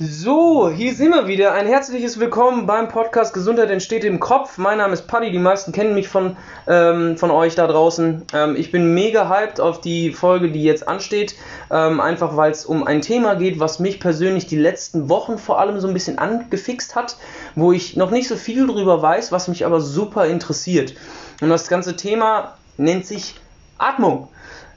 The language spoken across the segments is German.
So, hier sind wir wieder. Ein herzliches Willkommen beim Podcast Gesundheit entsteht im Kopf. Mein Name ist Paddy, die meisten kennen mich von, ähm, von euch da draußen. Ähm, ich bin mega hyped auf die Folge, die jetzt ansteht. Ähm, einfach weil es um ein Thema geht, was mich persönlich die letzten Wochen vor allem so ein bisschen angefixt hat, wo ich noch nicht so viel drüber weiß, was mich aber super interessiert. Und das ganze Thema nennt sich Atmung.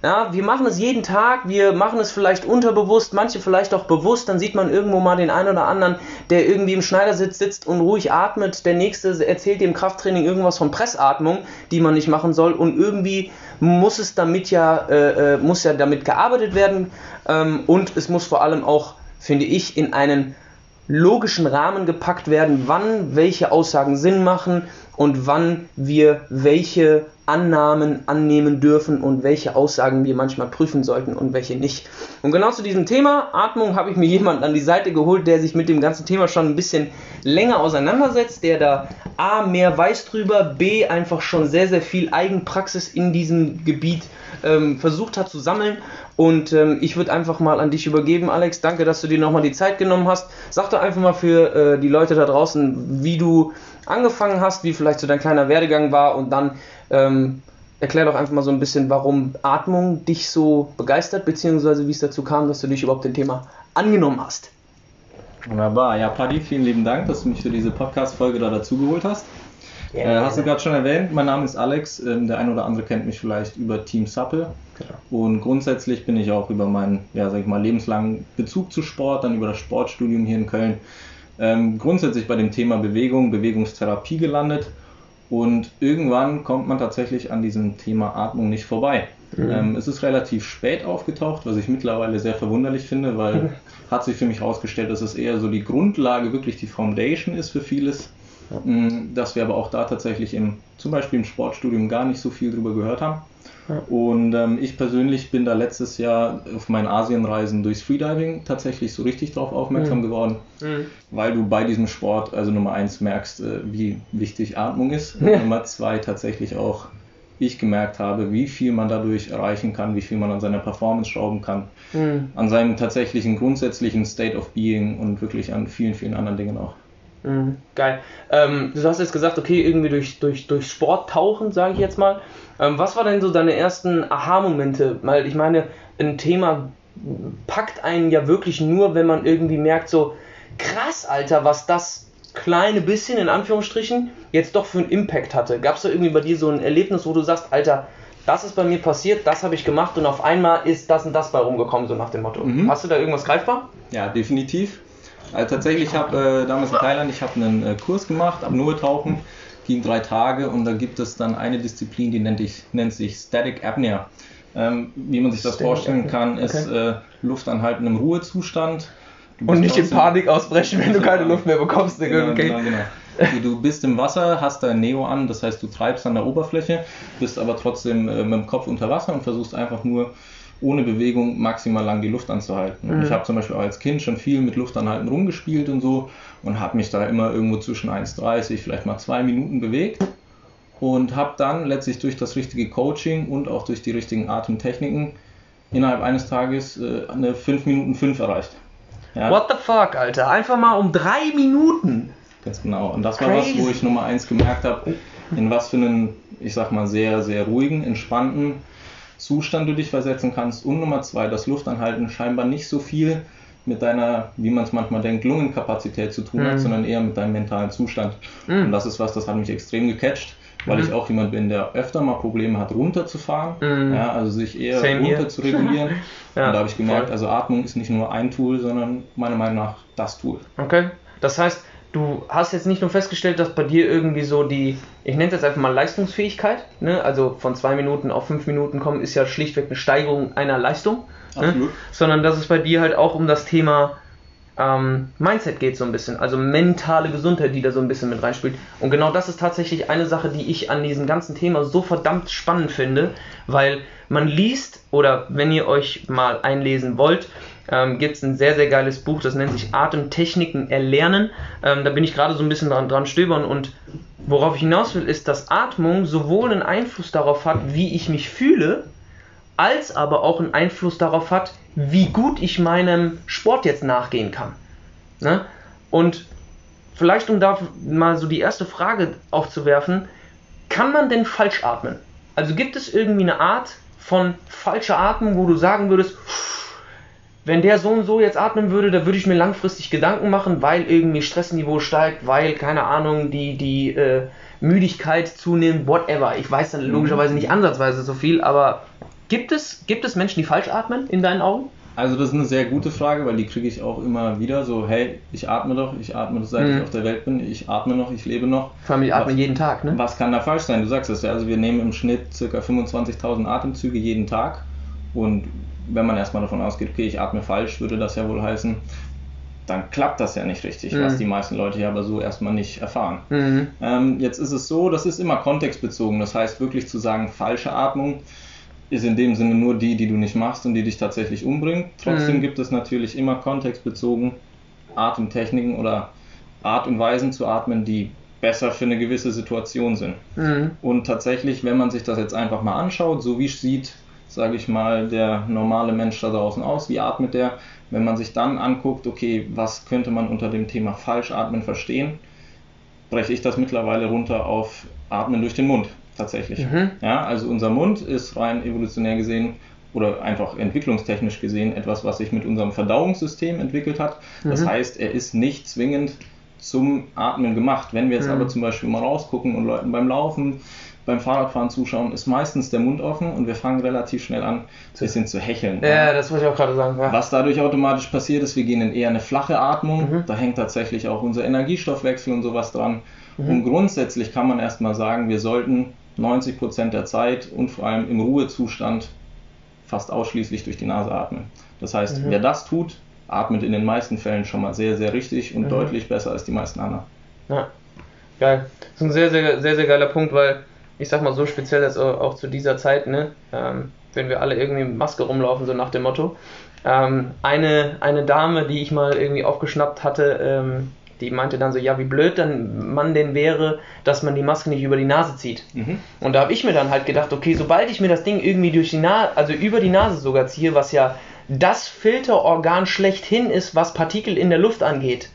Ja, wir machen es jeden Tag, wir machen es vielleicht unterbewusst, manche vielleicht auch bewusst, dann sieht man irgendwo mal den einen oder anderen, der irgendwie im Schneidersitz sitzt und ruhig atmet, der nächste erzählt im Krafttraining irgendwas von Pressatmung, die man nicht machen soll und irgendwie muss es damit ja, äh, äh, muss ja damit gearbeitet werden ähm, und es muss vor allem auch, finde ich, in einen logischen Rahmen gepackt werden, wann welche Aussagen Sinn machen und wann wir welche Annahmen annehmen dürfen und welche Aussagen wir manchmal prüfen sollten und welche nicht. Und genau zu diesem Thema Atmung habe ich mir jemanden an die Seite geholt, der sich mit dem ganzen Thema schon ein bisschen länger auseinandersetzt, der da A mehr weiß drüber, B einfach schon sehr, sehr viel Eigenpraxis in diesem Gebiet ähm, versucht hat zu sammeln. Und ähm, ich würde einfach mal an dich übergeben, Alex. Danke, dass du dir nochmal die Zeit genommen hast. Sag doch einfach mal für äh, die Leute da draußen, wie du angefangen hast, wie vielleicht so dein kleiner Werdegang war und dann ähm, erklär doch einfach mal so ein bisschen, warum Atmung dich so begeistert, beziehungsweise wie es dazu kam, dass du dich überhaupt dem Thema angenommen hast. Wunderbar. Ja, Paddy, vielen lieben Dank, dass du mich für diese Podcast-Folge da dazu geholt hast. Äh, hast du gerade schon erwähnt, mein Name ist Alex. Ähm, der ein oder andere kennt mich vielleicht über Team Sappe. Genau. Und grundsätzlich bin ich auch über meinen, ja, sag ich mal, lebenslangen Bezug zu Sport, dann über das Sportstudium hier in Köln, ähm, grundsätzlich bei dem Thema Bewegung, Bewegungstherapie gelandet und irgendwann kommt man tatsächlich an diesem Thema Atmung nicht vorbei. Mhm. Ähm, es ist relativ spät aufgetaucht, was ich mittlerweile sehr verwunderlich finde, weil mhm. hat sich für mich herausgestellt, dass es eher so die Grundlage, wirklich die Foundation ist für vieles. Mhm. Dass wir aber auch da tatsächlich im, zum Beispiel im Sportstudium gar nicht so viel drüber gehört haben. Und ähm, ich persönlich bin da letztes Jahr auf meinen Asienreisen durchs Freediving tatsächlich so richtig drauf aufmerksam mhm. geworden, mhm. weil du bei diesem Sport, also Nummer eins, merkst, äh, wie wichtig Atmung ist. Und Nummer zwei tatsächlich auch ich gemerkt habe, wie viel man dadurch erreichen kann, wie viel man an seiner Performance schrauben kann, mhm. an seinem tatsächlichen grundsätzlichen State of Being und wirklich an vielen, vielen anderen Dingen auch. Mhm, geil. Ähm, du hast jetzt gesagt, okay, irgendwie durch, durch, durch Sport tauchen, sage ich jetzt mal. Ähm, was war denn so deine ersten Aha-Momente? Weil ich meine, ein Thema packt einen ja wirklich nur, wenn man irgendwie merkt, so krass, Alter, was das kleine bisschen in Anführungsstrichen jetzt doch für einen Impact hatte. Gab es da irgendwie bei dir so ein Erlebnis, wo du sagst, Alter, das ist bei mir passiert, das habe ich gemacht und auf einmal ist das und das bei rumgekommen, so nach dem Motto. Mhm. Hast du da irgendwas greifbar? Ja, definitiv. Also tatsächlich, ich habe äh, damals in Thailand, ich habe einen äh, Kurs gemacht, Apnoe-Tauchen, ging drei Tage und da gibt es dann eine Disziplin, die nennt, ich, nennt sich Static Apnea. Ähm, wie man sich das Static vorstellen kann, okay. ist äh, Luftanhalten im Ruhezustand. Und nicht in Panik ausbrechen, wenn du keine Luft mehr bekommst. Genau, okay. genau, genau. Du bist im Wasser, hast dein Neo an, das heißt, du treibst an der Oberfläche, bist aber trotzdem äh, mit dem Kopf unter Wasser und versuchst einfach nur ohne Bewegung maximal lang die Luft anzuhalten. Mhm. Ich habe zum Beispiel als Kind schon viel mit Luftanhalten rumgespielt und so und habe mich da immer irgendwo zwischen 1,30, vielleicht mal zwei Minuten bewegt und habe dann letztlich durch das richtige Coaching und auch durch die richtigen Atemtechniken innerhalb eines Tages äh, eine 5 Minuten 5 erreicht. Ja. What the fuck, Alter? Einfach mal um drei Minuten. Ganz genau. Und das war Crazy. was, wo ich Nummer eins gemerkt habe, in was für einen, ich sag mal, sehr, sehr ruhigen, entspannten Zustand du dich versetzen kannst. Und Nummer zwei, das Luftanhalten scheinbar nicht so viel mit deiner, wie man es manchmal denkt, Lungenkapazität zu tun mhm. hat, sondern eher mit deinem mentalen Zustand. Mhm. Und das ist was, das hat mich extrem gecatcht, weil mhm. ich auch jemand bin, der öfter mal Probleme hat, runterzufahren, mhm. ja, also sich eher Same runter zu regulieren. ja, und da habe ich gemerkt, voll. also Atmung ist nicht nur ein Tool, sondern meiner Meinung nach das Tool. Okay, das heißt, du hast jetzt nicht nur festgestellt, dass bei dir irgendwie so die, ich nenne es jetzt einfach mal Leistungsfähigkeit, ne? also von zwei Minuten auf fünf Minuten kommen, ist ja schlichtweg eine Steigerung einer Leistung, ne? sondern dass es bei dir halt auch um das Thema ähm, Mindset geht so ein bisschen, also mentale Gesundheit, die da so ein bisschen mit reinspielt. Und genau das ist tatsächlich eine Sache, die ich an diesem ganzen Thema so verdammt spannend finde, weil man liest oder wenn ihr euch mal einlesen wollt, ähm, gibt es ein sehr, sehr geiles Buch, das nennt sich Atemtechniken erlernen. Ähm, da bin ich gerade so ein bisschen dran, dran stöbern und worauf ich hinaus will, ist, dass Atmung sowohl einen Einfluss darauf hat, wie ich mich fühle, als aber auch einen Einfluss darauf hat, wie gut ich meinem Sport jetzt nachgehen kann. Ne? Und vielleicht, um da mal so die erste Frage aufzuwerfen, kann man denn falsch atmen? Also gibt es irgendwie eine Art von falscher Atmung, wo du sagen würdest, wenn der so und so jetzt atmen würde, da würde ich mir langfristig Gedanken machen, weil irgendwie Stressniveau steigt, weil, keine Ahnung, die, die äh, Müdigkeit zunimmt, whatever. Ich weiß dann logischerweise nicht ansatzweise so viel, aber gibt es, gibt es Menschen, die falsch atmen, in deinen Augen? Also das ist eine sehr gute Frage, weil die kriege ich auch immer wieder. So, hey, ich atme doch, ich atme seit mhm. ich auf der Welt bin, ich atme noch, ich lebe noch. Vor allem, ich atme jeden Tag, ne? Was kann da falsch sein? Du sagst es ja, also wir nehmen im Schnitt ca. 25.000 Atemzüge jeden Tag. Und wenn man erstmal davon ausgeht, okay, ich atme falsch, würde das ja wohl heißen, dann klappt das ja nicht richtig, mhm. was die meisten Leute ja aber so erstmal nicht erfahren. Mhm. Ähm, jetzt ist es so, das ist immer kontextbezogen. Das heißt, wirklich zu sagen, falsche Atmung ist in dem Sinne nur die, die du nicht machst und die dich tatsächlich umbringt. Trotzdem mhm. gibt es natürlich immer kontextbezogen Atemtechniken oder Art und Weisen zu atmen, die besser für eine gewisse Situation sind. Mhm. Und tatsächlich, wenn man sich das jetzt einfach mal anschaut, so wie sieht, sage ich mal, der normale Mensch da draußen aus, wie atmet der, wenn man sich dann anguckt, okay, was könnte man unter dem Thema Falschatmen verstehen, breche ich das mittlerweile runter auf Atmen durch den Mund tatsächlich. Mhm. Ja, also unser Mund ist rein evolutionär gesehen oder einfach entwicklungstechnisch gesehen etwas, was sich mit unserem Verdauungssystem entwickelt hat. Das mhm. heißt, er ist nicht zwingend zum Atmen gemacht. Wenn wir jetzt mhm. aber zum Beispiel mal rausgucken und Leuten beim Laufen, beim Fahrradfahren zuschauen, ist meistens der Mund offen und wir fangen relativ schnell an, ein bisschen zu hecheln. Ja, das wollte ich auch gerade sagen. Ja. Was dadurch automatisch passiert ist, wir gehen in eher eine flache Atmung. Mhm. Da hängt tatsächlich auch unser Energiestoffwechsel und sowas dran. Mhm. Und grundsätzlich kann man erstmal sagen, wir sollten 90 Prozent der Zeit und vor allem im Ruhezustand fast ausschließlich durch die Nase atmen. Das heißt, mhm. wer das tut, atmet in den meisten Fällen schon mal sehr, sehr richtig und mhm. deutlich besser als die meisten anderen. Ja, geil. Das ist ein sehr, sehr, sehr, sehr geiler Punkt, weil ich sag mal so speziell jetzt auch zu dieser Zeit, ne, ähm, wenn wir alle irgendwie mit Maske rumlaufen, so nach dem Motto. Ähm, eine, eine Dame, die ich mal irgendwie aufgeschnappt hatte, ähm, die meinte dann so, ja, wie blöd dann man denn wäre, dass man die Maske nicht über die Nase zieht. Mhm. Und da habe ich mir dann halt gedacht, okay, sobald ich mir das Ding irgendwie durch die Nase, also über die Nase sogar ziehe, was ja das Filterorgan schlechthin ist, was Partikel in der Luft angeht,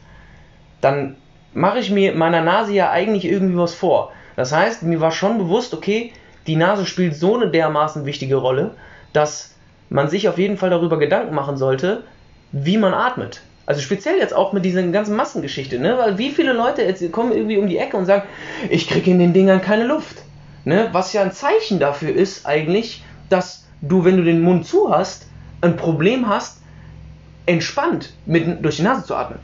dann mache ich mir meiner Nase ja eigentlich irgendwie was vor. Das heißt, mir war schon bewusst, okay, die Nase spielt so eine dermaßen wichtige Rolle, dass man sich auf jeden Fall darüber Gedanken machen sollte, wie man atmet. Also speziell jetzt auch mit dieser ganzen Massengeschichte, ne? Weil wie viele Leute jetzt kommen irgendwie um die Ecke und sagen, ich kriege in den Dingern keine Luft. Ne? Was ja ein Zeichen dafür ist eigentlich, dass du, wenn du den Mund zu hast, ein Problem hast, entspannt mit, durch die Nase zu atmen.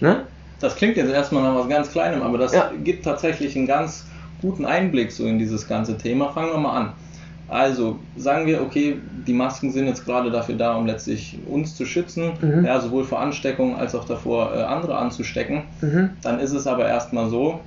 Ne? Das klingt jetzt erstmal nach was ganz Kleinem, aber das ja. gibt tatsächlich einen ganz guten Einblick so in dieses ganze Thema. Fangen wir mal an. Also sagen wir, okay, die Masken sind jetzt gerade dafür da, um letztlich uns zu schützen, mhm. ja, sowohl vor Ansteckung als auch davor, äh, andere anzustecken. Mhm. Dann ist es aber erstmal so,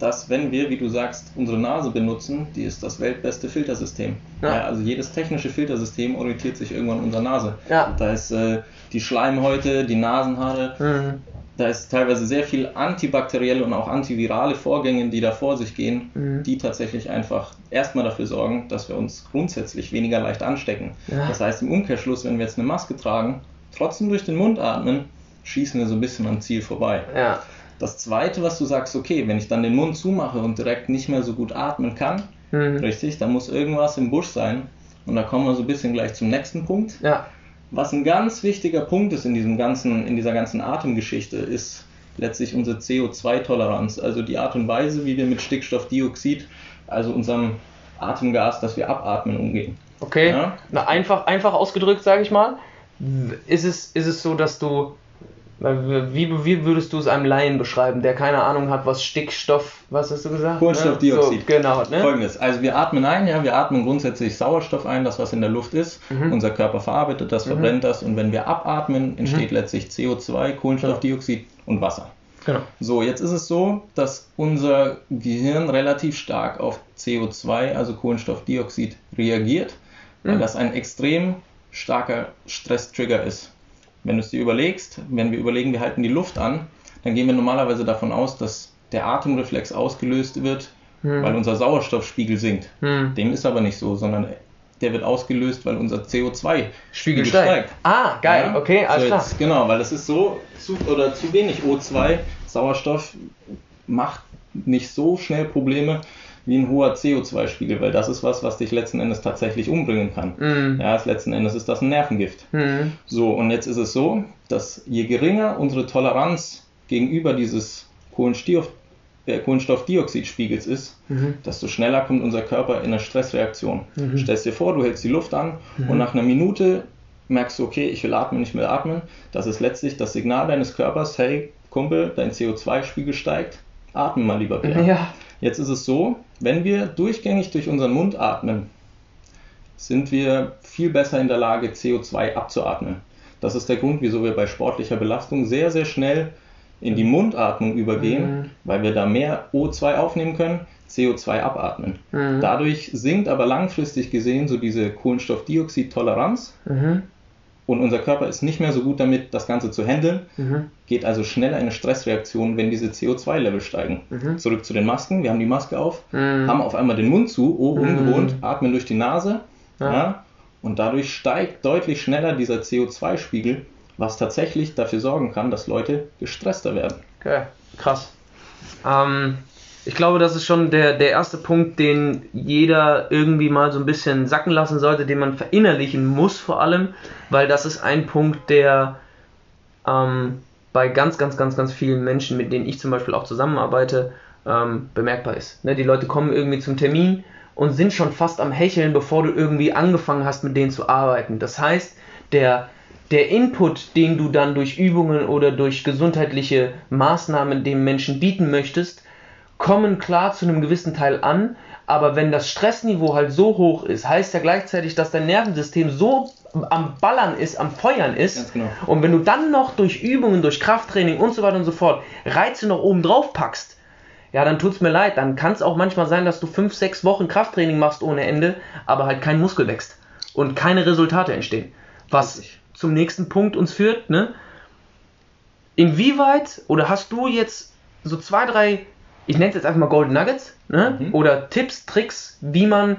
dass wenn wir, wie du sagst, unsere Nase benutzen, die ist das weltbeste Filtersystem. Ja. Ja, also jedes technische Filtersystem orientiert sich irgendwann an unserer Nase. Ja. Da ist äh, die Schleimhäute, die Nasenhaare, mhm da ist teilweise sehr viel antibakterielle und auch antivirale Vorgänge, die da vor sich gehen, mhm. die tatsächlich einfach erstmal dafür sorgen, dass wir uns grundsätzlich weniger leicht anstecken. Ja. Das heißt im Umkehrschluss, wenn wir jetzt eine Maske tragen, trotzdem durch den Mund atmen, schießen wir so ein bisschen am Ziel vorbei. Ja. Das zweite, was du sagst, okay, wenn ich dann den Mund zumache und direkt nicht mehr so gut atmen kann, mhm. richtig, dann muss irgendwas im Busch sein. Und da kommen wir so ein bisschen gleich zum nächsten Punkt. Ja. Was ein ganz wichtiger Punkt ist in, diesem ganzen, in dieser ganzen Atemgeschichte, ist letztlich unsere CO2-Toleranz, also die Art und Weise, wie wir mit Stickstoffdioxid, also unserem Atemgas, das wir abatmen, umgehen. Okay, ja? Na, einfach, einfach ausgedrückt, sage ich mal, ist es, ist es so, dass du wie, wie würdest du es einem Laien beschreiben, der keine Ahnung hat, was Stickstoff, was hast du gesagt? Kohlenstoffdioxid. So, genau. Ne? Folgendes, also wir atmen ein, ja, wir atmen grundsätzlich Sauerstoff ein, das was in der Luft ist. Mhm. Unser Körper verarbeitet das, mhm. verbrennt das und wenn wir abatmen, entsteht mhm. letztlich CO2, Kohlenstoffdioxid genau. und Wasser. Genau. So, jetzt ist es so, dass unser Gehirn relativ stark auf CO2, also Kohlenstoffdioxid, reagiert, weil mhm. das ein extrem starker Stresstrigger ist. Wenn du es dir überlegst, wenn wir überlegen, wir halten die Luft an, dann gehen wir normalerweise davon aus, dass der Atemreflex ausgelöst wird, hm. weil unser Sauerstoffspiegel sinkt. Hm. Dem ist aber nicht so, sondern der wird ausgelöst, weil unser CO2-Spiegel Spiegel steigt. Ah, geil, Ja? okay, alles so klar. Jetzt, genau, weil das ist so, zu, oder zu wenig O2, Sauerstoff macht nicht so schnell Probleme wie ein hoher CO2-Spiegel, weil das ist was, was dich letzten Endes tatsächlich umbringen kann. Mhm. Ja, letzten Endes ist das ein Nervengift. Mhm. So, und jetzt ist es so, dass je geringer unsere Toleranz gegenüber dieses Kohlenstoff, äh, Kohlenstoffdioxidspiegels ist, Mhm. desto schneller kommt unser Körper in eine Stressreaktion. Stellst dir vor, du hältst die Luft an und nach einer Minute merkst du, okay, ich will atmen, nicht mehr atmen. Das ist letztlich das Signal deines Körpers, hey Kumpel, dein CO2-Spiegel steigt, atme mal lieber wieder. Ja. Jetzt ist es so, wenn wir durchgängig durch unseren Mund atmen, sind wir viel besser in der Lage, CO2 abzuatmen. Das ist der Grund, wieso wir bei sportlicher Belastung sehr, sehr schnell in die Mundatmung übergehen, Mhm. weil wir da mehr O2 aufnehmen können, CO2 abatmen. Mhm. Dadurch sinkt aber langfristig gesehen so diese Kohlenstoffdioxid-Toleranz Mhm. Und unser Körper ist nicht mehr so gut damit, das Ganze zu handeln, Mhm. geht also schneller in eine Stressreaktion, wenn diese CO2-Level steigen. Mhm. Zurück zu den Masken, wir haben die Maske auf, Mhm. haben auf einmal den Mund zu, oh, ungewohnt, Mhm. atmen durch die Nase, Ja. ja. und dadurch steigt deutlich schneller dieser CO2-Spiegel, was tatsächlich dafür sorgen kann, dass Leute gestresster werden. Okay, krass. Ähm, ich glaube, das ist schon der, der erste Punkt, den jeder irgendwie mal so ein bisschen sacken lassen sollte, den man verinnerlichen muss vor allem, weil das ist ein Punkt, der ähm, bei ganz, ganz, ganz, ganz vielen Menschen, mit denen ich zum Beispiel auch zusammenarbeite, ähm, bemerkbar ist. Ne, die Leute kommen irgendwie zum Termin und sind schon fast am Hecheln, bevor du irgendwie angefangen hast, mit denen zu arbeiten. Das heißt, der, der Input, den du dann durch Übungen oder durch gesundheitliche Maßnahmen dem Menschen bieten möchtest, kommen klar zu einem gewissen Teil an, aber wenn das Stressniveau halt so hoch ist, heißt ja gleichzeitig, dass dein Nervensystem so am Ballern ist, am Feuern ist. Genau. Und wenn du dann noch durch Übungen, durch Krafttraining und so weiter und so fort Reize noch oben drauf packst, ja, dann tut's mir leid. Dann kann es auch manchmal sein, dass du fünf, sechs Wochen Krafttraining machst ohne Ende, aber halt kein Muskel wächst und keine Resultate entstehen. Was zum nächsten Punkt uns führt, ne? Inwieweit oder hast du jetzt so zwei, drei, ich nenne es jetzt einfach mal Golden Nuggets, ne? Mhm. Oder Tipps, Tricks, wie man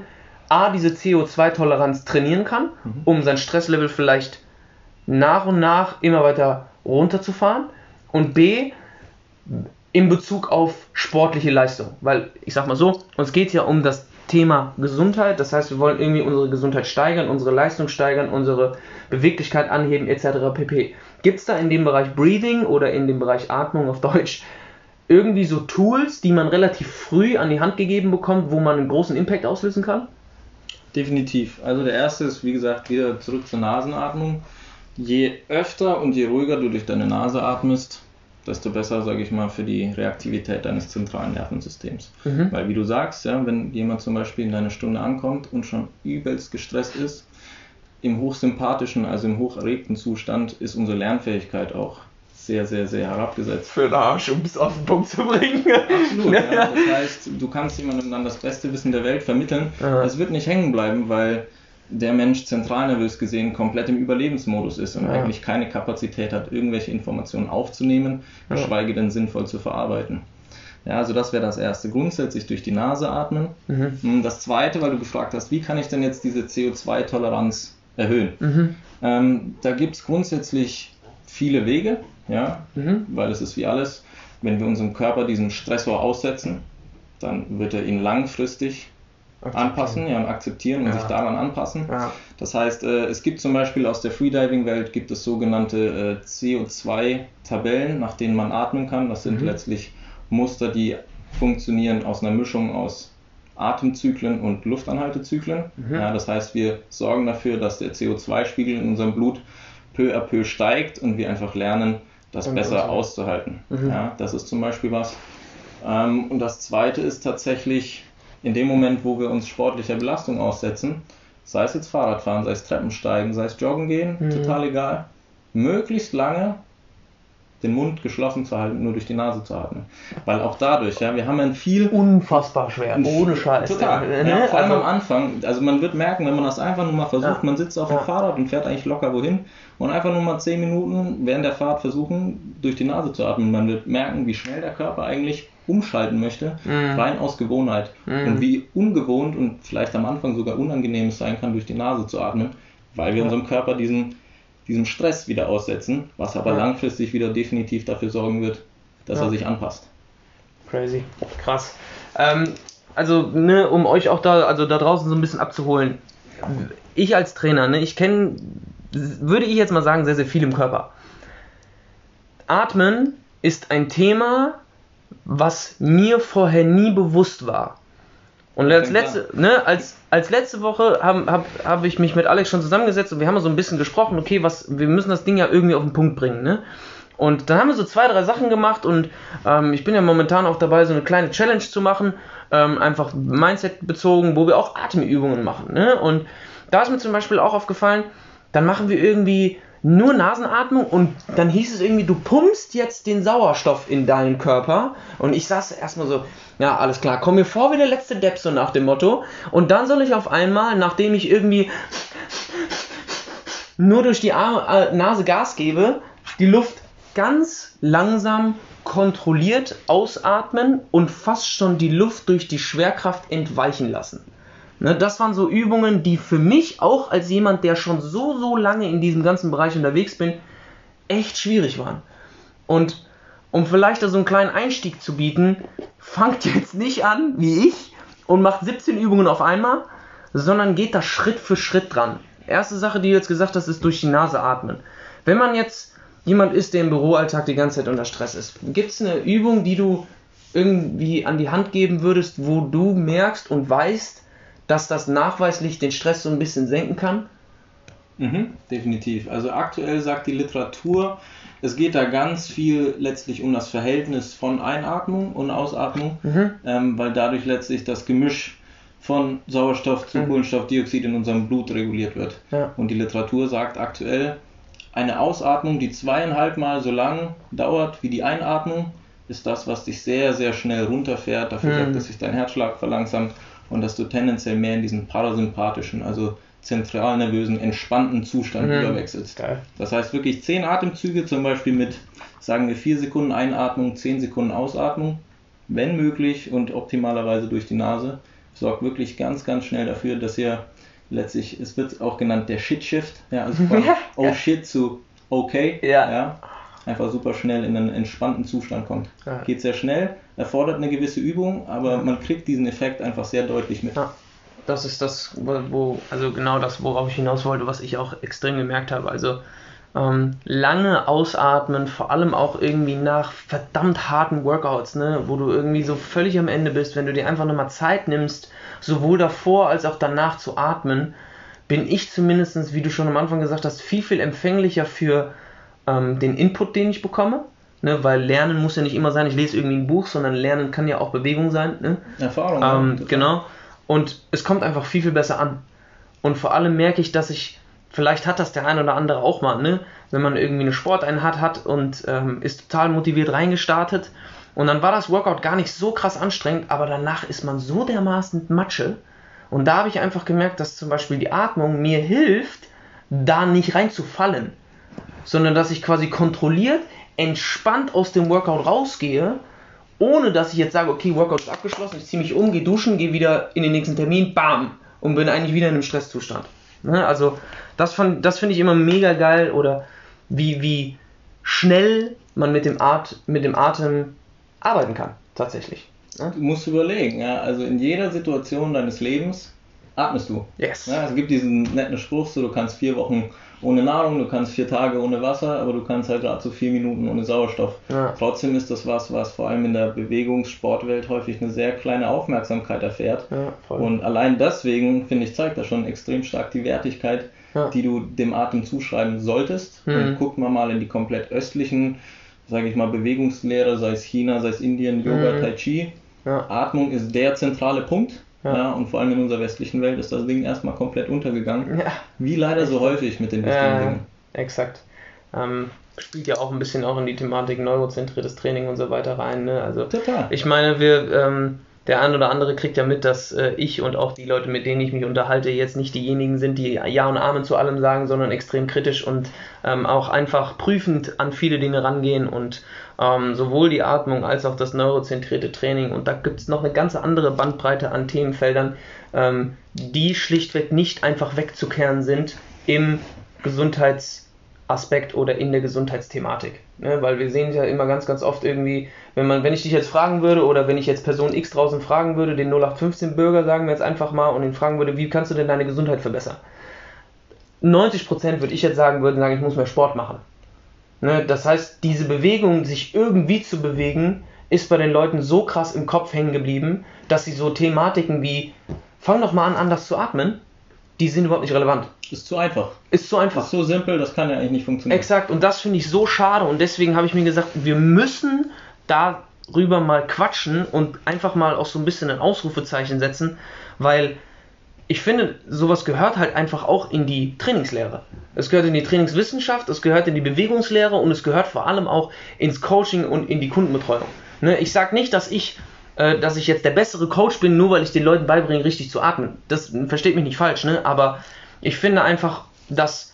A, diese CO2-Toleranz trainieren kann, Mhm. um sein Stresslevel vielleicht nach und nach immer weiter runterzufahren und B, in Bezug auf sportliche Leistung. Weil ich sag mal so, uns geht ja um das Thema Gesundheit, das heißt, wir wollen irgendwie unsere Gesundheit steigern, unsere Leistung steigern, unsere Beweglichkeit anheben, etc. pp. Gibt es da in dem Bereich Breathing oder in dem Bereich Atmung auf Deutsch irgendwie so Tools, die man relativ früh an die Hand gegeben bekommt, wo man einen großen Impact auslösen kann? Definitiv. Also der erste ist, wie gesagt, wieder zurück zur Nasenatmung. Je öfter und je ruhiger du durch deine Nase atmest, desto besser, sage ich mal, für die Reaktivität deines zentralen Nervensystems. Mhm. Weil wie du sagst, ja, wenn jemand zum Beispiel in deiner Stunde ankommt und schon übelst gestresst ist, im hochsympathischen, also im hocherregten Zustand, ist unsere Lernfähigkeit auch sehr, sehr, sehr herabgesetzt. Für den Arsch, um es auf den Punkt zu bringen. Absolut, ja. Das heißt, du kannst jemandem dann das beste Wissen der Welt vermitteln. Aha. Es wird nicht hängen bleiben, weil der Mensch zentralnervös gesehen komplett im Überlebensmodus ist und Ja. eigentlich keine Kapazität hat, irgendwelche Informationen aufzunehmen, Ja. geschweige denn sinnvoll zu verarbeiten. Ja, also das wäre das Erste. Grundsätzlich durch die Nase atmen. Mhm. Hm, Das Zweite, weil du gefragt hast, wie kann ich denn jetzt diese CO2-Toleranz erhöhen? Mhm. Ähm, da gibt es grundsätzlich viele Wege, ja, Mhm. weil es ist wie alles, wenn wir unserem Körper diesen Stressor aussetzen, dann wird er ihn langfristig anpassen ja, und akzeptieren und Ja. sich daran anpassen. Ja. Das heißt, äh, es gibt zum Beispiel aus der Freediving-Welt gibt es sogenannte äh, CO2-Tabellen, nach denen man atmen kann. Das sind Mhm. letztlich Muster, die funktionieren aus einer Mischung aus Atemzyklen und Luftanhaltezyklen. Mhm. Ja, das heißt, wir sorgen dafür, dass der CO2-Spiegel in unserem Blut peu à peu steigt und wir einfach lernen, das besser auszuhalten. Mhm. Ja, das ist zum Beispiel was. Ähm, und das zweite ist tatsächlich, in dem Moment, wo wir uns sportlicher Belastung aussetzen, sei es jetzt Fahrradfahren, sei es Treppensteigen, sei es Joggen gehen, Mhm. total egal, möglichst lange den Mund geschlossen zu halten, nur durch die Nase zu atmen. Weil auch dadurch, ja, wir haben ein viel. Unfassbar schwer, ohne Scheiß. Total. Ja, ne? vor allem Also- am Anfang. Also man wird merken, wenn man das einfach nur mal versucht, Ja. man sitzt auf dem Ja. Fahrrad und fährt eigentlich locker wohin und einfach nur mal 10 Minuten während der Fahrt versuchen, durch die Nase zu atmen. Man wird merken, wie schnell der Körper eigentlich umschalten möchte, Mhm. rein aus Gewohnheit. Mhm. Und wie ungewohnt und vielleicht am Anfang sogar unangenehm es sein kann, durch die Nase zu atmen, weil wir unserem Körper diesen, diesem Stress wieder aussetzen, was aber Ja. langfristig wieder definitiv dafür sorgen wird, dass Ja. er sich anpasst. Crazy. Krass. Ähm, also, ne, um euch auch da, also da draußen so ein bisschen abzuholen. Ich als Trainer, ne, ich kenne, würde ich jetzt mal sagen, sehr, sehr viel im Körper. Atmen ist ein Thema, was mir vorher nie bewusst war. Und als letzte, ne, als, als letzte Woche habe hab, hab ich mich mit Alex schon zusammengesetzt und wir haben so ein bisschen gesprochen, okay, was, wir müssen das Ding ja irgendwie auf den Punkt bringen, ne? Und dann haben wir so zwei, drei Sachen gemacht und ähm, ich bin ja momentan auch dabei, so eine kleine Challenge zu machen, ähm, einfach Mindset bezogen, wo wir auch Atemübungen machen, ne? Und da ist mir zum Beispiel auch aufgefallen, dann machen wir irgendwie nur Nasenatmung und dann hieß es irgendwie, du pumpst jetzt den Sauerstoff in deinen Körper. Und ich saß erstmal so, ja, alles klar, komm mir vor wie der letzte Depp, so nach dem Motto. Und dann soll ich auf einmal, nachdem ich irgendwie nur durch die Ar äh, Nase Gas gebe, die Luft ganz langsam kontrolliert ausatmen und fast schon die Luft durch die Schwerkraft entweichen lassen. Ne, das waren so Übungen, die für mich auch als jemand, der schon so, so lange in diesem ganzen Bereich unterwegs bin, echt schwierig waren. Und um vielleicht da so einen kleinen Einstieg zu bieten, fangt jetzt nicht an, wie ich, und macht 17 Übungen auf einmal, sondern geht da Schritt für Schritt dran. Erste Sache, die du jetzt gesagt hast, ist durch die Nase atmen. Wenn man jetzt jemand ist, der im Büroalltag die ganze Zeit unter Stress ist, gibt es eine Übung, die du irgendwie an die Hand geben würdest, wo du merkst und weißt, dass das nachweislich den Stress so ein bisschen senken kann? Mhm, definitiv. Also aktuell sagt die Literatur, es geht da ganz viel letztlich um das Verhältnis von Einatmung und Ausatmung, Mhm. ähm, weil dadurch letztlich das Gemisch von Sauerstoff zu Mhm. Kohlenstoffdioxid in unserem Blut reguliert wird. Ja. Und die Literatur sagt aktuell, eine Ausatmung, die zweieinhalb Mal so lang dauert wie die Einatmung, ist das, was dich sehr, sehr schnell runterfährt, dafür Mhm. sorgt, dass sich dein Herzschlag verlangsamt und dass du tendenziell mehr in diesen parasympathischen, also zentralnervösen, entspannten Zustand Mhm. überwechselst. Geil. Das heißt wirklich 10 Atemzüge, zum Beispiel mit, sagen wir, 4 Sekunden Einatmung, 10 Sekunden Ausatmung, wenn möglich und optimalerweise durch die Nase, sorgt wirklich ganz, ganz schnell dafür, dass ihr letztlich, es wird auch genannt der Shit-Shift, ja, also von Ja. oh shit zu okay, Ja. Einfach super schnell in einen entspannten Zustand kommt. Ja. Geht sehr schnell, erfordert eine gewisse Übung, aber man kriegt diesen Effekt einfach sehr deutlich mit. Ja, das ist das, wo, also genau das, worauf ich hinaus wollte, was ich auch extrem gemerkt habe. Also ähm, lange ausatmen, vor allem auch irgendwie nach verdammt harten Workouts, ne, wo du irgendwie so völlig am Ende bist, wenn du dir einfach nochmal Zeit nimmst, sowohl davor als auch danach zu atmen, bin ich zumindest, wie du schon am Anfang gesagt hast, viel, viel empfänglicher für ähm, den Input, den ich bekomme. Ne, weil Lernen muss ja nicht immer sein, ich lese irgendwie ein Buch, sondern Lernen kann ja auch Bewegung sein. Ne? Erfahrung. Ähm, genau. Und es kommt einfach viel, viel besser an. Und vor allem merke ich, dass ich, vielleicht hat das der ein oder andere auch mal, ne? Wenn man irgendwie eine Sporteinheit hat und ähm, ist total motiviert reingestartet. Und dann war das Workout gar nicht so krass anstrengend, aber danach ist man so dermaßen Matsche. Und da habe ich einfach gemerkt, dass zum Beispiel die Atmung mir hilft, da nicht reinzufallen. Sondern dass ich quasi kontrolliert, entspannt aus dem Workout rausgehe ohne dass ich jetzt sage, okay, Workout ist abgeschlossen, ich ziehe mich um, gehe duschen, gehe wieder in den nächsten Termin, bam, und bin eigentlich wieder in einem Stresszustand. Ne? Also das, fand- das finde ich immer mega geil oder wie, wie schnell man mit dem, At mit dem Atem arbeiten kann, tatsächlich. Ne? Du musst überlegen, ja, also in jeder Situation deines Lebens atmest du. Yes. Ja, es gibt diesen netten Spruch, so du kannst vier Wochen ohne Nahrung, du kannst vier Tage ohne Wasser, aber du kannst halt gerade so vier Minuten ohne Sauerstoff. Ja. Trotzdem ist das was, was vor allem in der Bewegungssportwelt häufig eine sehr kleine Aufmerksamkeit erfährt. Ja. Und allein deswegen, finde ich, zeigt das schon extrem stark die Wertigkeit, Ja. die du dem Atem zuschreiben solltest. Mhm. Und guck mal mal in die komplett östlichen, sage ich mal, Bewegungslehre, sei es China, sei es Indien, Yoga, Mhm. Tai Chi. Atmung ist der zentrale Punkt. Ja. Ja. und vor allem in unserer westlichen Welt ist das Ding erstmal komplett untergegangen. ja. Wie leider so häufig mit den wichtigen Ja, Dingen. exakt. ähm, spielt ja auch ein bisschen auch in die Thematik neurozentriertes Training und so weiter rein. Ne? Also Total. ich meine, wir, ähm, der ein oder andere kriegt ja mit, dass äh, ich und auch die Leute, mit denen ich mich unterhalte, jetzt nicht diejenigen sind, die Ja und Amen zu allem sagen, sondern extrem kritisch und ähm, auch einfach prüfend an viele Dinge rangehen und ähm, sowohl die Atmung als auch das neurozentrierte Training. Und da gibt es noch eine ganz andere Bandbreite an Themenfeldern, ähm, die schlichtweg nicht einfach wegzukehren sind im Gesundheitsaspekt oder in der Gesundheitsthematik. Ne? Weil wir sehen ja immer ganz, ganz oft irgendwie, wenn man, wenn ich dich jetzt fragen würde oder wenn ich jetzt Person X draußen fragen würde, den 0815-Bürger sagen wir jetzt einfach mal und ihn fragen würde, wie kannst du denn deine Gesundheit verbessern? 90% würde ich jetzt sagen, würden sagen, ich muss mehr Sport machen. Ne? Das heißt, diese Bewegung, sich irgendwie zu bewegen, ist bei den Leuten so krass im Kopf hängen geblieben, dass sie so Thematiken wie, fang doch mal an, anders zu atmen, die sind überhaupt nicht relevant. Ist zu einfach. Ist so einfach. Ist so simpel, das kann ja eigentlich nicht funktionieren. Exakt, und das finde ich so schade und deswegen habe ich mir gesagt, wir müssen darüber mal quatschen und einfach mal auch so ein bisschen ein Ausrufezeichen setzen, weil ich finde, sowas gehört halt einfach auch in die Trainingslehre. Es gehört in die Trainingswissenschaft, es gehört in die Bewegungslehre und es gehört vor allem auch ins Coaching und in die Kundenbetreuung. Ne, ich sage nicht, dass ich, äh, dass ich jetzt der bessere Coach bin, nur weil ich den Leuten beibringe, richtig zu atmen. Das versteht mich nicht falsch, ne? aber ich finde einfach, dass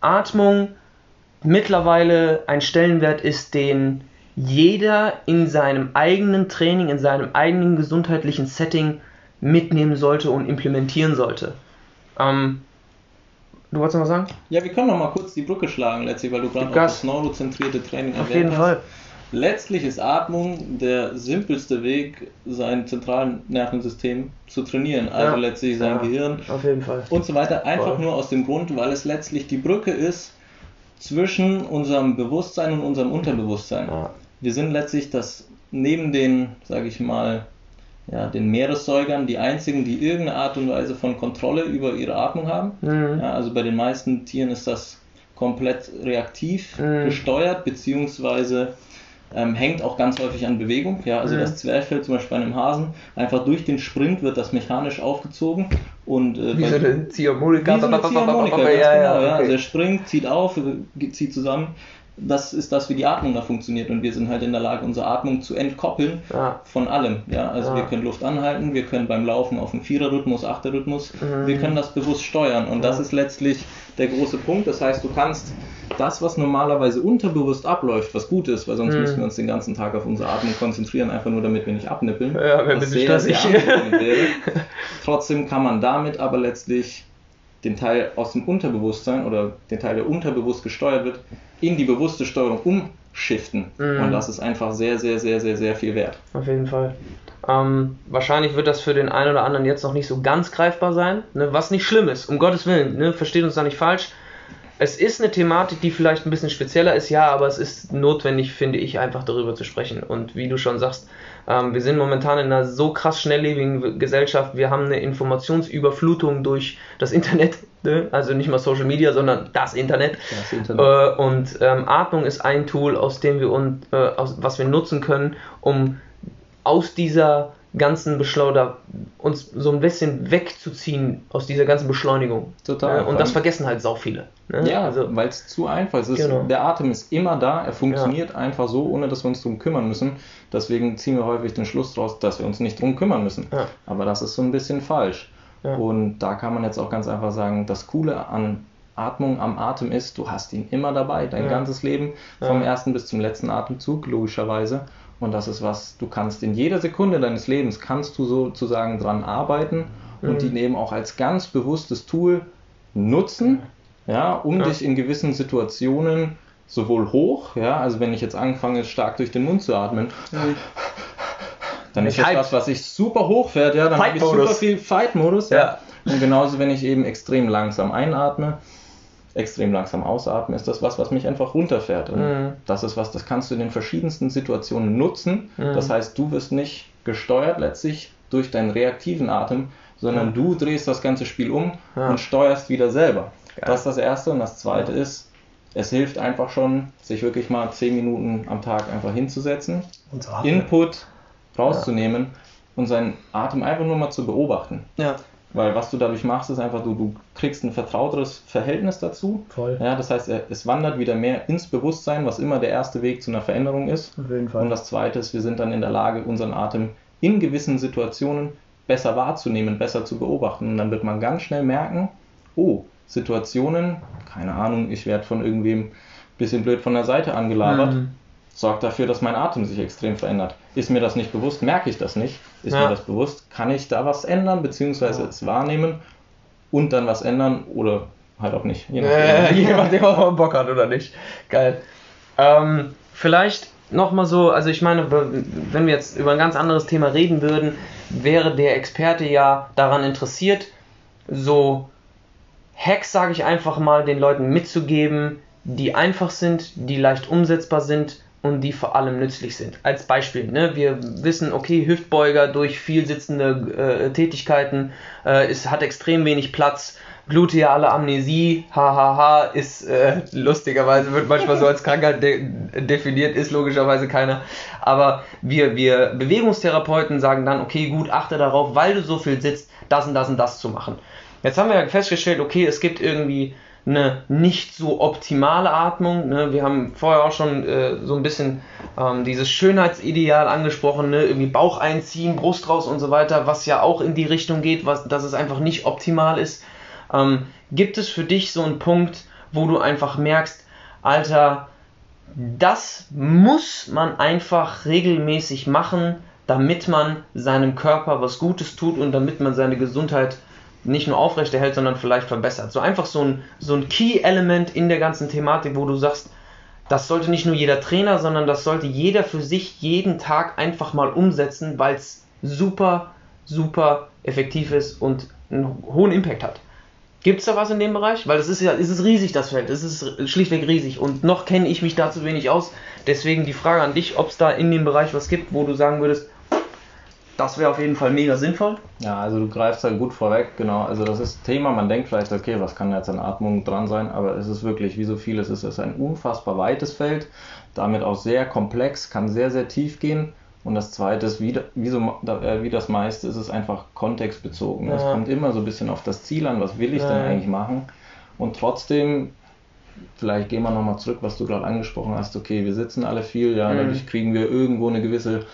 Atmung mittlerweile ein Stellenwert ist, den jeder in seinem eigenen Training, in seinem eigenen gesundheitlichen Setting mitnehmen sollte und implementieren sollte. Ähm, du wolltest noch was sagen? Ja, wir können noch mal kurz die Brücke schlagen, letztlich, weil du gerade das neurozentrierte Training Auf erwähnt jeden hast. Fall. Letztlich ist Atmung der simpelste Weg, sein zentralen Nervensystem zu trainieren. Also Ja. letztlich sein Ja, Gehirn Auf jeden Fall. und so weiter. Einfach Voll. nur aus dem Grund, weil es letztlich die Brücke ist zwischen unserem Bewusstsein und unserem Unterbewusstsein. Ja. Wir sind letztlich das neben den, sage ich mal, ja, den Meeressäugern die einzigen, die irgendeine Art und Weise von Kontrolle über ihre Atmung haben. Mhm. Ja, also bei den meisten Tieren ist das komplett reaktiv Mhm. gesteuert, beziehungsweise ähm, hängt auch ganz häufig an Bewegung. Ja, also Mhm. das Zwerchfell zum Beispiel bei einem Hasen, einfach durch den Sprint wird das mechanisch aufgezogen und äh, Wie so eine Ziehharmonika. wie so eine Ziehharmonika, ganz ja, genau, ja, ja. okay. Also er springt, zieht auf, äh, zieht zusammen. Das ist das, wie die Atmung da funktioniert und wir sind halt in der Lage, unsere Atmung zu entkoppeln Ja. von allem. Ja, also Ja. wir können Luft anhalten, wir können beim Laufen auf einen Viererrhythmus, Achterrhythmus, Mhm. wir können das bewusst steuern und das Ja. ist letztlich der große Punkt. Das heißt, du kannst das, was normalerweise unterbewusst abläuft, was gut ist, weil sonst Mhm. müssten wir uns den ganzen Tag auf unsere Atmung konzentrieren, einfach nur damit wir nicht abnippeln. Ja, sehr, sehr stressig. anstrengend wäre. Trotzdem kann man damit aber letztlich den Teil aus dem Unterbewusstsein oder den Teil, der unterbewusst gesteuert wird, in die bewusste Steuerung umschiften. Mhm. Und das ist einfach sehr, sehr, sehr, sehr, sehr viel wert. Auf jeden Fall. Ähm, wahrscheinlich wird das für den einen oder anderen jetzt noch nicht so ganz greifbar sein, ne? was nicht schlimm ist, um Gottes Willen, ne? versteht uns da nicht falsch. Es ist eine Thematik, die vielleicht ein bisschen spezieller ist, ja, aber es ist notwendig, finde ich, einfach darüber zu sprechen. Und wie du schon sagst, ähm, wir sind momentan in einer so krass schnelllebigen Gesellschaft, wir haben eine Informationsüberflutung durch das Internet, ne? also nicht mal Social Media, sondern das Internet. Das Internet. Äh, und ähm, Atmung ist ein Tool, aus dem wir uns, äh, aus, was wir nutzen können, um aus dieser ganzen Beschleunigung uns so ein bisschen wegzuziehen aus dieser ganzen Beschleunigung. Total. Äh, und das vergessen halt sau viele. Ne? Ja, also, weil es zu einfach ist. Genau. Der Atem ist immer da, er funktioniert einfach so, ohne dass wir uns drum kümmern müssen. Deswegen ziehen wir häufig den Schluss daraus, dass wir uns nicht drum kümmern müssen. Ja. Aber das ist so ein bisschen falsch. Ja. Und da kann man jetzt auch ganz einfach sagen, das Coole an Atmung am Atem ist, du hast ihn immer dabei, dein Ja. ganzes Leben, vom Ja. ersten bis zum letzten Atemzug, logischerweise. Und das ist was, du kannst in jeder Sekunde deines Lebens, kannst du sozusagen dran arbeiten und Mhm. ihn eben auch als ganz bewusstes Tool nutzen, ja, um Ja. dich in gewissen Situationen sowohl hoch, ja, also wenn ich jetzt anfange, stark durch den Mund zu atmen, dann ist das was, was ich super hoch fährt, ja, dann habe ich super viel Fight-Modus, Ja. Und genauso, wenn ich eben extrem langsam einatme, extrem langsam ausatme, ist das was, was mich einfach runterfährt. Und Mhm. das ist was, das kannst du in den verschiedensten Situationen nutzen. Mhm. Das heißt, du wirst nicht gesteuert letztlich durch deinen reaktiven Atem, sondern Ja. du drehst das ganze Spiel um Ja. und steuerst wieder selber. Geil. Das ist das Erste. Und das Zweite ist, es hilft einfach schon, sich wirklich mal 10 Minuten am Tag einfach hinzusetzen, Input rauszunehmen und seinen Atem einfach nur mal zu beobachten. Ja. Weil was du dadurch machst, ist einfach, du, du kriegst ein vertrauteres Verhältnis dazu. Voll. Ja, das heißt, es wandert wieder mehr ins Bewusstsein, was immer der erste Weg zu einer Veränderung ist. Auf jeden Fall. Und das zweite ist, wir sind dann in der Lage, unseren Atem in gewissen Situationen besser wahrzunehmen, besser zu beobachten. Und dann wird man ganz schnell merken, oh, Situationen, keine Ahnung, ich werde von irgendwem ein bisschen blöd von der Seite angelabert. Mhm. Sorgt dafür, dass mein Atem sich extrem verändert. Ist mir das nicht bewusst, merke ich das nicht. Ist Ja. mir das bewusst, kann ich da was ändern, beziehungsweise Ja. es wahrnehmen und dann was ändern oder halt auch nicht. Je Äh, nachdem, ob man Bock hat oder nicht. Geil. Ähm, vielleicht nochmal so, also ich meine, wenn wir jetzt über ein ganz anderes Thema reden würden, wäre der Experte ja daran interessiert, so Hacks, sage ich einfach mal, den Leuten mitzugeben, die einfach sind, die leicht umsetzbar sind und die vor allem nützlich sind. Als Beispiel, ne, wir wissen, okay, Hüftbeuger durch viel sitzende äh, Tätigkeiten äh, ist, hat extrem wenig Platz. Gluteale Amnesie, hahaha, ist äh, lustigerweise, wird manchmal so als Krankheit de definiert, ist logischerweise keiner. Aber wir, wir Bewegungstherapeuten sagen dann, okay, gut, achte darauf, weil du so viel sitzt, das und das und das zu machen. Jetzt haben wir ja festgestellt, okay, es gibt irgendwie eine nicht so optimale Atmung. Ne? Wir haben vorher auch schon äh, so ein bisschen ähm, dieses Schönheitsideal angesprochen, ne? irgendwie Bauch einziehen, Brust raus und so weiter, was ja auch in die Richtung geht, was, dass es einfach nicht optimal ist. Ähm, gibt es für dich so einen Punkt, wo du einfach merkst, Alter, das muss man einfach regelmäßig machen, damit man seinem Körper was Gutes tut und damit man seine Gesundheit nicht nur aufrechterhält, sondern vielleicht verbessert. So einfach so ein, so ein Key-Element in der ganzen Thematik, wo du sagst, das sollte nicht nur jeder Trainer, sondern das sollte jeder für sich jeden Tag einfach mal umsetzen, weil es super, super effektiv ist und einen hohen Impact hat. Gibt es da was in dem Bereich? Weil das ist ja, es ist riesig, das Feld. Es ist schlichtweg riesig. Und noch kenne ich mich da zu wenig aus. Deswegen die Frage an dich, ob es da in dem Bereich was gibt, wo du sagen würdest, das wäre auf jeden Fall mega sinnvoll. Ja, also du greifst da gut vorweg, genau. Also das ist Thema, man denkt vielleicht, okay, was kann jetzt an Atmung dran sein, aber es ist wirklich, wie so vieles, es ist ein unfassbar weites Feld, damit auch sehr komplex, kann sehr, sehr tief gehen. Und das zweite ist, wie, wie, so, äh, wie das meiste, ist es einfach kontextbezogen. Es Ja. kommt immer so ein bisschen auf das Ziel an, was will ich Ja. denn eigentlich machen. Und trotzdem, vielleicht gehen wir nochmal zurück, was du gerade angesprochen hast, okay, wir sitzen alle viel, ja, Mhm. dadurch kriegen wir irgendwo eine gewisse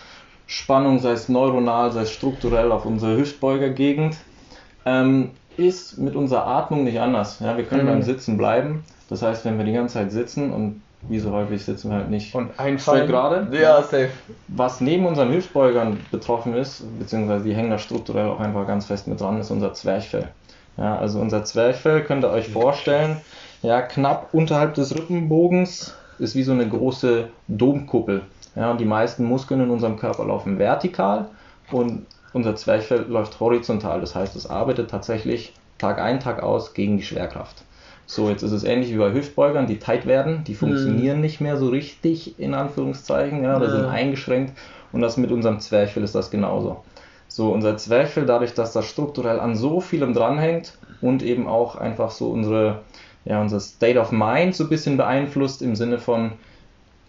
Spannung, sei es neuronal, sei es strukturell auf unsere Hüftbeugergegend, ähm, ist mit unserer Atmung nicht anders. Ja, wir können Mhm. beim Sitzen bleiben. Das heißt, wenn wir die ganze Zeit sitzen und wie so häufig sitzen wir halt nicht Und einfallen. gerade. Ja, safe. Was neben unseren Hüftbeugern betroffen ist, beziehungsweise die hängen da strukturell auch einfach ganz fest mit dran, ist unser Zwerchfell. Ja, also unser Zwerchfell könnt ihr euch vorstellen, ja, knapp unterhalb des Rippenbogens ist wie so eine große Domkuppel. Ja, und die meisten Muskeln in unserem Körper laufen vertikal und unser Zwerchfell läuft horizontal. Das heißt, es arbeitet tatsächlich Tag ein, Tag aus gegen die Schwerkraft. So, jetzt ist es ähnlich wie bei Hüftbeugern, die tight werden, die funktionieren nicht mehr so richtig, in Anführungszeichen, ja, oder Ja. sind eingeschränkt. Und das mit unserem Zwerchfell ist das genauso. So, unser Zwerchfell, dadurch, dass das strukturell an so vielem dranhängt und eben auch einfach so unsere, ja, unser State of Mind so ein bisschen beeinflusst im Sinne von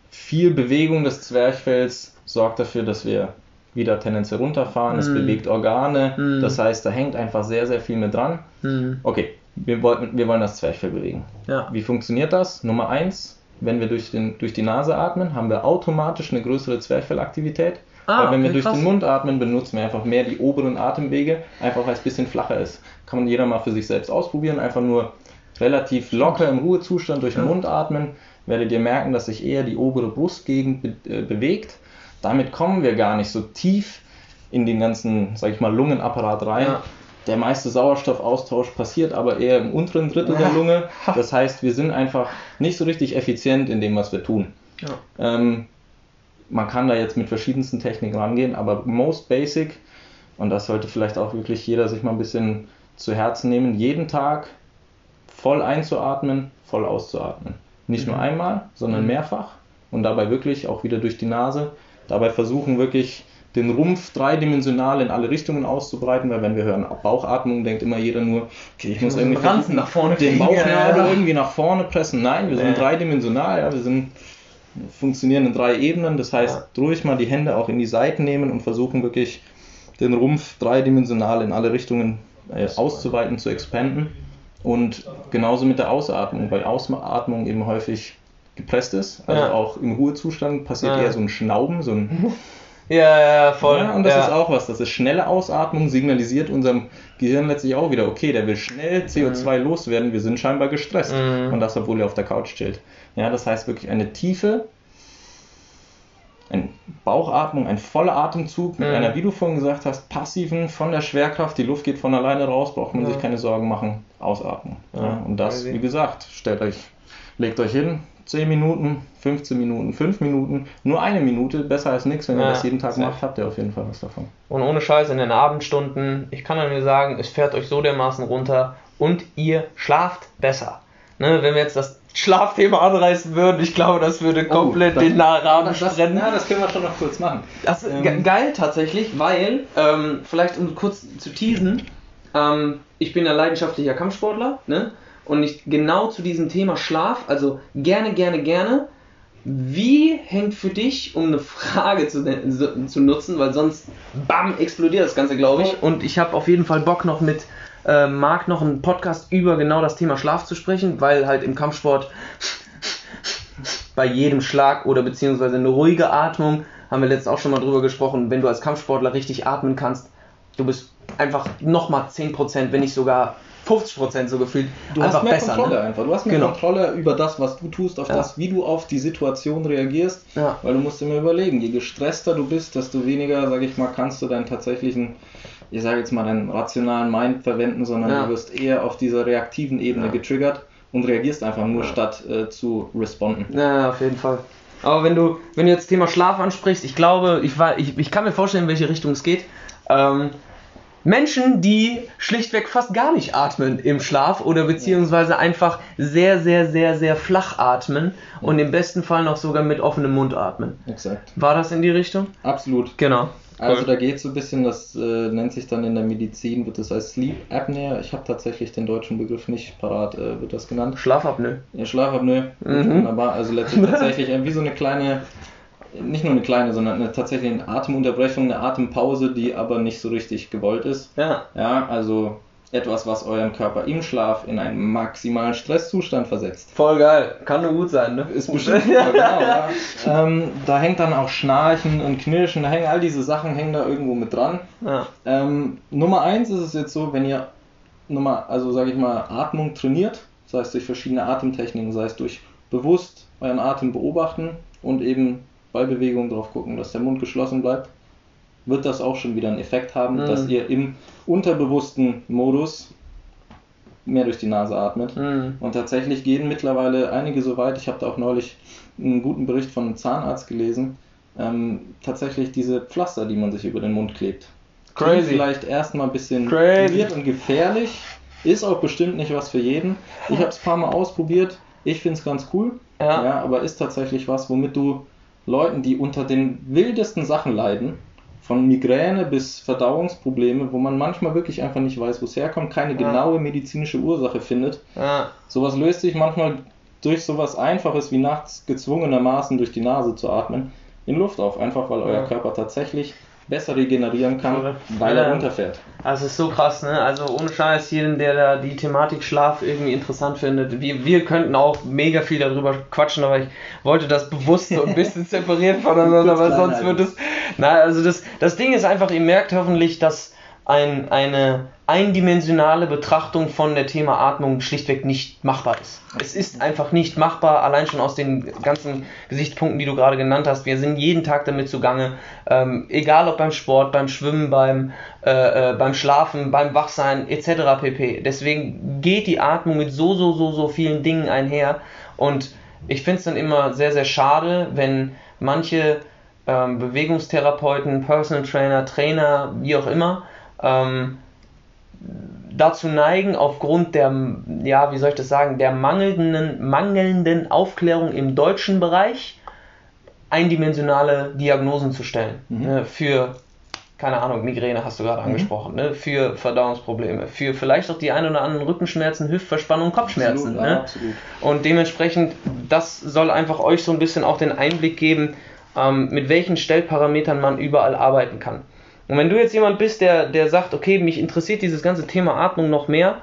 viel Bewegung des Zwerchfells sorgt dafür, dass wir wieder tendenziell runterfahren, es Mhm. bewegt Organe, Mhm. das heißt, da hängt einfach sehr, sehr viel mit dran. Hm. Okay, wir, wollten, wir wollen das Zwerchfell bewegen. Ja. Wie funktioniert das? Nummer eins, wenn wir durch, den, durch die Nase atmen, haben wir automatisch eine größere Zwerchfellaktivität. Ah, weil wenn wir durch krass. den Mund atmen, benutzen wir einfach mehr die oberen Atemwege, einfach weil es ein bisschen flacher ist. Kann man jeder mal für sich selbst ausprobieren, einfach nur relativ locker im Ruhezustand durch den. Mund atmen, werdet ihr merken, dass sich eher die obere Brustgegend be äh, bewegt. Damit kommen wir gar nicht so tief in den ganzen, sag ich mal, Lungenapparat rein. Ja. Der meiste Sauerstoffaustausch passiert aber eher im unteren Drittel der Lunge. Das heißt, wir sind einfach nicht so richtig effizient in dem, was wir tun. Ja. Ähm, man kann da jetzt mit verschiedensten Techniken rangehen, aber most basic, und das sollte vielleicht auch wirklich jeder sich mal ein bisschen zu Herzen nehmen, jeden Tag voll einzuatmen, voll auszuatmen. Nicht nur Mhm. einmal, sondern Mhm. mehrfach und dabei wirklich auch wieder durch die Nase. Dabei versuchen wirklich den Rumpf dreidimensional in alle Richtungen auszubreiten, weil wenn wir hören Bauchatmung, denkt immer jeder nur, okay, ich muss muss irgendwie Ranzen nach vorne den Bauchnabel ja. irgendwie nach vorne pressen. Nein, wir sind Nee. dreidimensional, ja, wir sind funktionieren in drei Ebenen. Das heißt, Ja. ruhig mal die Hände auch in die Seiten nehmen und versuchen wirklich den Rumpf dreidimensional in alle Richtungen äh, auszuweiten, zu expanden. Und genauso mit der Ausatmung, weil Ausatmung eben häufig gepresst ist. Also Ja. auch im Ruhezustand passiert Ja. eher so ein Schnauben, so ein Ja, ja, voll. ja, und das ist auch was. Das ist schnelle Ausatmung, signalisiert unserem Gehirn letztlich auch wieder, okay, der will schnell CO2 loswerden, wir sind scheinbar gestresst. Mhm. Und das, obwohl er auf der Couch chillt. Ja, das heißt wirklich eine tiefe eine Bauchatmung, ein voller Atemzug mit Mhm. einer, wie du vorhin gesagt hast, passiven von der Schwerkraft, die Luft geht von alleine raus, braucht man Ja. sich keine Sorgen machen, ausatmen. Ja. Ja, und das, wie gesagt, stellt euch, legt euch hin, 10 Minuten, 15 Minuten, 5 Minuten, nur eine Minute, besser als nichts. Wenn ihr das jeden Tag macht, habt ihr auf jeden Fall was davon. Und ohne Scheiß in den Abendstunden, ich kann nur sagen, es fährt euch so dermaßen runter und ihr schlaft besser. Ne, wenn wir jetzt das Schlafthema anreißen würden, ich glaube, das würde komplett das- den Rahmen Das, das, sprengen. ja, das können wir schon noch kurz machen. Das ist Ähm, ge- geil tatsächlich, weil, ähm, vielleicht um kurz zu teasen, ähm, ich bin ja leidenschaftlicher Kampfsportler, ne? Und ich genau zu diesem Thema Schlaf, also gerne, gerne, gerne. Wie hängt für dich, um eine Frage zu, so- zu nutzen, weil sonst bam, explodiert das Ganze, glaube ich. Und ich habe auf jeden Fall Bock noch mit äh, Marc noch einen Podcast über genau das Thema Schlaf zu sprechen, weil halt im Kampfsport bei jedem Schlag oder beziehungsweise eine ruhige Atmung, haben wir letztens auch schon mal drüber gesprochen, wenn du als Kampfsportler richtig atmen kannst, du bist einfach nochmal 10%, wenn nicht sogar 50% so gefühlt, Du einfach hast mehr besser. Kontrolle Ne? einfach. Du hast mehr Genau. Kontrolle über das, was du tust, auf Ja. das, wie du auf die Situation reagierst. Ja. Weil du musst immer überlegen, je gestresster du bist, desto weniger, sage ich mal, kannst du deinen tatsächlichen, ich sage jetzt mal, deinen rationalen Mind verwenden, sondern Ja. du wirst eher auf dieser reaktiven Ebene Ja. getriggert und reagierst einfach nur, statt äh, zu responden. Ja, auf jeden Fall. Aber wenn du, wenn du jetzt Thema Schlaf ansprichst, ich glaube, ich, war, ich, ich kann mir vorstellen, in welche Richtung es geht. Ähm, Menschen, die schlichtweg fast gar nicht atmen im Schlaf oder beziehungsweise einfach sehr, sehr, sehr, sehr flach atmen und im besten Fall noch sogar mit offenem Mund atmen. Exakt. War das in die Richtung? Absolut. Genau. Also da geht es so ein bisschen, das äh, nennt sich dann in der Medizin, wird das als Sleep Apnea, ich habe tatsächlich den deutschen Begriff nicht parat, äh, wird das genannt. Schlafapnoe. Ja, Schlafapnoe, Mhm. wunderbar. Also letztlich tatsächlich äh, wie so eine kleine, nicht nur eine kleine, sondern eine, tatsächlich eine Atemunterbrechung, eine Atempause, die aber nicht so richtig gewollt ist. Ja. Ja, also etwas, was euren Körper im Schlaf in einen maximalen Stresszustand versetzt. Voll geil. Kann nur gut sein, ne? Ist bestimmt super, genau, ja. ähm, Da hängt dann auch Schnarchen und Knirschen, da hängen all diese Sachen hängen da irgendwo mit dran. Ja. Ähm, Nummer eins ist es jetzt so, wenn ihr Nummer, also sage ich mal, Atmung trainiert, sei es durch verschiedene Atemtechniken, sei es durch bewusst euren Atem beobachten und eben bei Bewegung drauf gucken, dass der Mund geschlossen bleibt, wird das auch schon wieder einen Effekt haben, Mhm. dass ihr im unterbewussten Modus mehr durch die Nase atmet. Mhm. Und tatsächlich gehen mittlerweile einige so weit, ich habe da auch neulich einen guten Bericht von einem Zahnarzt gelesen, ähm, tatsächlich diese Pflaster, die man sich über den Mund klebt. Klingt Crazy. vielleicht erstmal ein bisschen weird und gefährlich, ist auch bestimmt nicht was für jeden. Ich habe es ein paar Mal ausprobiert, ich finde es ganz cool, Ja. ja, aber ist tatsächlich was, womit du Leuten, die unter den wildesten Sachen leiden, von Migräne bis Verdauungsprobleme, wo man manchmal wirklich einfach nicht weiß, wo es herkommt, keine Ja. genaue medizinische Ursache findet, Ja. Sowas löst sich manchmal durch sowas Einfaches wie nachts gezwungenermaßen durch die Nase zu atmen in Luft auf, einfach weil euer Ja. Körper tatsächlich besser regenerieren kann, Voll. weil er runterfährt. Also ist so krass, ne? Also ohne Scheiß, jeden, der da die Thematik Schlaf irgendwie interessant findet. Wir, wir könnten auch mega viel darüber quatschen, aber ich wollte das bewusst so ein bisschen separieren voneinander, weil sonst wird es. Na, also das, das Ding ist einfach, ihr merkt hoffentlich, dass ein, eine eindimensionale Betrachtung von der Thema Atmung schlichtweg nicht machbar ist. Es ist einfach nicht machbar, allein schon aus den ganzen Gesichtspunkten, die du gerade genannt hast. Wir sind jeden Tag damit zugange, ähm, egal ob beim Sport, beim Schwimmen, beim, äh, äh, beim Schlafen, beim Wachsein etc. pp. Deswegen geht die Atmung mit so, so, so, so vielen Dingen einher und ich finde es dann immer sehr, sehr schade, wenn manche ähm, Bewegungstherapeuten, Personal Trainer, Trainer, wie auch immer, ähm, dazu neigen, aufgrund der, ja, wie soll ich das sagen, der mangelnden, mangelnden Aufklärung im deutschen Bereich eindimensionale Diagnosen zu stellen. Mhm. Ne, für, keine Ahnung, Migräne hast du gerade angesprochen, ne, für Verdauungsprobleme, für vielleicht auch die ein oder anderen Rückenschmerzen, Hüftverspannung, Kopfschmerzen. Absolut, ne? absolut. Und dementsprechend, das soll einfach euch so ein bisschen auch den Einblick geben, ähm, mit welchen Stellparametern man überall arbeiten kann. Und wenn du jetzt jemand bist, der, der sagt, okay, mich interessiert dieses ganze Thema Atmung noch mehr,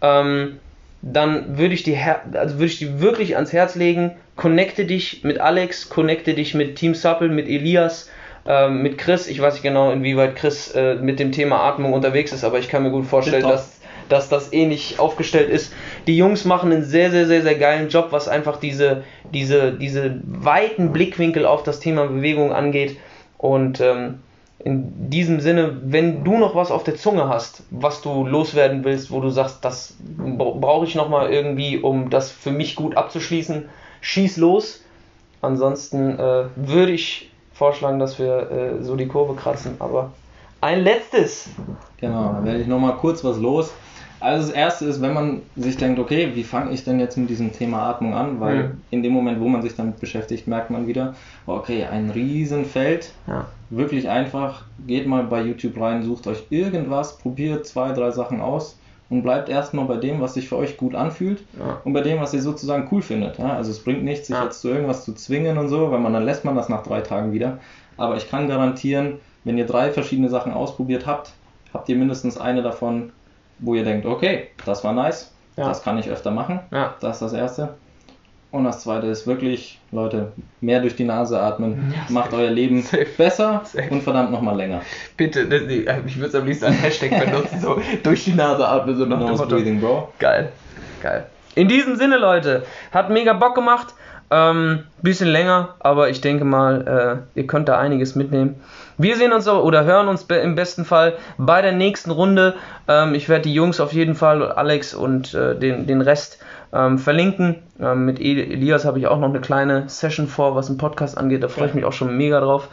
ähm, dann würde ich, dir also würde ich dir wirklich ans Herz legen, connecte dich mit Alex, connecte dich mit Team Supple, mit Elias, ähm, mit Chris. Ich weiß nicht genau, inwieweit Chris äh, mit dem Thema Atmung unterwegs ist, aber ich kann mir gut vorstellen, dass, dass das ähnlich aufgestellt ist. Die Jungs machen einen sehr, sehr, sehr, sehr geilen Job, was einfach diese, diese, diese weiten Blickwinkel auf das Thema Bewegung angeht. Und ähm, in diesem Sinne, wenn du noch was auf der Zunge hast, was du loswerden willst, wo du sagst, das brauche ich nochmal irgendwie, um das für mich gut abzuschließen, schieß los. Ansonsten äh, würde ich vorschlagen, dass wir äh, so die Kurve kratzen. Aber ein letztes. Genau, dann werde ich nochmal kurz was los. Also das erste ist, wenn man sich denkt, okay, wie fange ich denn jetzt mit diesem Thema Atmung an? Weil mhm. in dem Moment, wo man sich damit beschäftigt, merkt man wieder, okay, ein Riesenfeld. Ja. Wirklich einfach, geht mal bei YouTube rein, sucht euch irgendwas, probiert zwei, drei Sachen aus und bleibt erstmal bei dem, was sich für euch gut anfühlt ja. und bei dem, was ihr sozusagen cool findet. Ja? Also es bringt nichts, sich ja. jetzt zu irgendwas zu zwingen und so, weil man dann lässt man das nach drei Tagen wieder. Aber ich kann garantieren, wenn ihr drei verschiedene Sachen ausprobiert habt, habt ihr mindestens eine davon wo ihr denkt, okay, das war nice, ja. das kann ich öfter machen. Ja. Das ist das Erste. Und das Zweite ist wirklich, Leute, mehr durch die Nase atmen, ja, macht euer Leben safe. besser safe. und verdammt nochmal länger. Bitte, das, ich würde es am liebsten als Hashtag benutzen, so durch die Nase atmen, so nach Nose breathing, bro. Geil, geil. In diesem Sinne, Leute, hat mega Bock gemacht. Ähm, bisschen länger, aber ich denke mal, äh, ihr könnt da einiges mitnehmen. Wir sehen uns oder hören uns im besten Fall bei der nächsten Runde. Ähm, ich werde die Jungs auf jeden Fall, Alex und äh, den, den Rest ähm, verlinken. Ähm, mit Elias habe ich auch noch eine kleine Session vor, was einen Podcast angeht. Da freue ich mich auch schon mega drauf.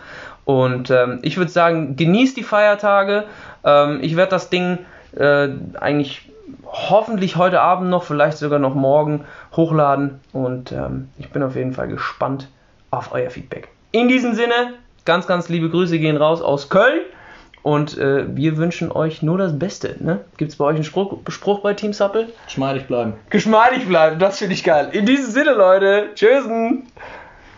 Und ähm, ich würde sagen, genießt die Feiertage. Ähm, ich werde das Ding äh, eigentlich hoffentlich heute Abend noch, vielleicht sogar noch morgen hochladen. Und ähm, ich bin auf jeden Fall gespannt auf euer Feedback. In diesem Sinne, ganz, ganz liebe Grüße gehen raus aus Köln. Und äh, wir wünschen euch nur das Beste. Ne? Gibt es bei euch einen Spruch, Spruch bei Team Supple? Geschmeidig bleiben. Geschmeidig bleiben, das finde ich geil. In diesem Sinne, Leute. Tschüssen.